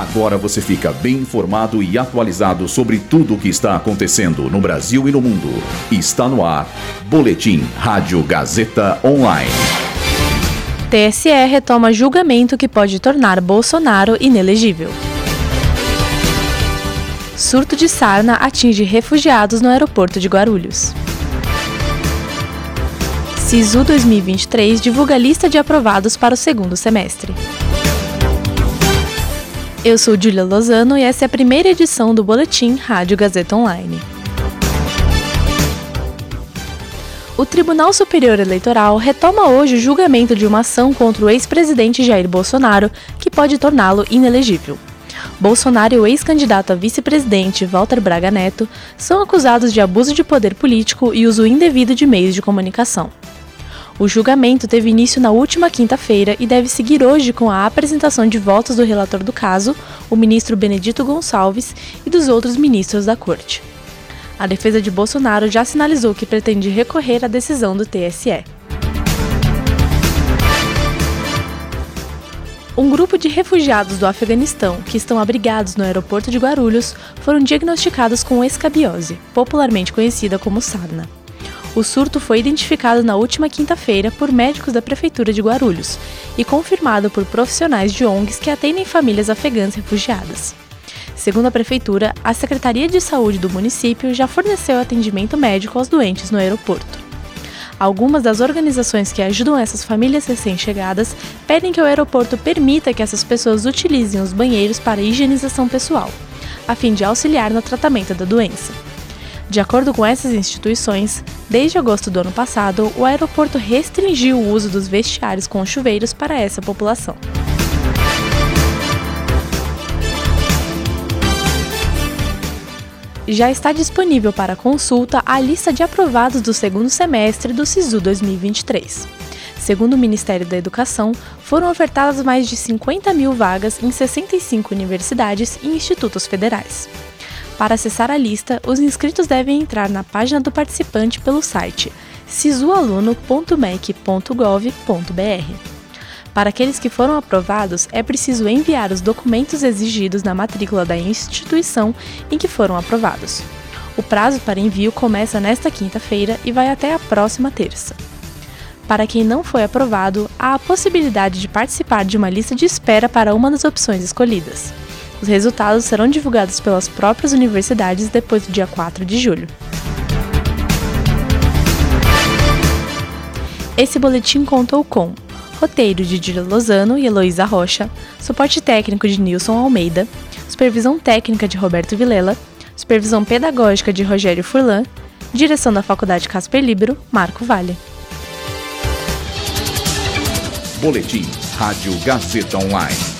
Agora você fica bem informado e atualizado sobre tudo o que está acontecendo no Brasil e no mundo. Está no ar. Boletim Rádio Gazeta Online. TSE retoma julgamento que pode tornar Bolsonaro inelegível. Surto de sarna atinge refugiados no aeroporto de Guarulhos. SISU 2023 divulga lista de aprovados para o segundo semestre. Eu sou Julia Lozano e essa é a primeira edição do Boletim Rádio Gazeta Online. O Tribunal Superior Eleitoral retoma hoje o julgamento de uma ação contra o ex-presidente Jair Bolsonaro, que pode torná-lo inelegível. Bolsonaro e o ex-candidato a vice-presidente Walter Braga Neto são acusados de abuso de poder político e uso indevido de meios de comunicação. O julgamento teve início na última quinta-feira e deve seguir hoje com a apresentação de votos do relator do caso, o ministro Benedito Gonçalves, e dos outros ministros da corte. A defesa de Bolsonaro já sinalizou que pretende recorrer à decisão do TSE. Um grupo de refugiados do Afeganistão que estão abrigados no aeroporto de Guarulhos foram diagnosticados com escabiose, popularmente conhecida como sarna. O surto foi identificado na última quinta-feira por médicos da Prefeitura de Guarulhos e confirmado por profissionais de ONGs que atendem famílias afegãs refugiadas. Segundo a Prefeitura, a Secretaria de Saúde do município já forneceu atendimento médico aos doentes no aeroporto. Algumas das organizações que ajudam essas famílias recém-chegadas pedem que o aeroporto permita que essas pessoas utilizem os banheiros para higienização pessoal, a fim de auxiliar no tratamento da doença. De acordo com essas instituições, desde agosto do ano passado, o aeroporto restringiu o uso dos vestiários com chuveiros para essa população. Já está disponível para consulta a lista de aprovados do segundo semestre do SISU 2023. Segundo o Ministério da Educação, foram ofertadas mais de 50 mil vagas em 65 universidades e institutos federais. Para acessar a lista, os inscritos devem entrar na página do participante pelo site sisualuno.mec.gov.br. Para aqueles que foram aprovados, é preciso enviar os documentos exigidos na matrícula da instituição em que foram aprovados. O prazo para envio começa nesta quinta-feira e vai até a próxima terça. Para quem não foi aprovado, há a possibilidade de participar de uma lista de espera para uma das opções escolhidas. Os resultados serão divulgados pelas próprias universidades depois do dia 4 de julho. Esse boletim contou com roteiro de Dília Lozano e Heloísa Rocha, suporte técnico de Nilson Almeida, supervisão técnica de Roberto Vilela, supervisão pedagógica de Rogério Furlan, direção da Faculdade Casper Libero, Marco Vale. Boletim Rádio Gazeta Online.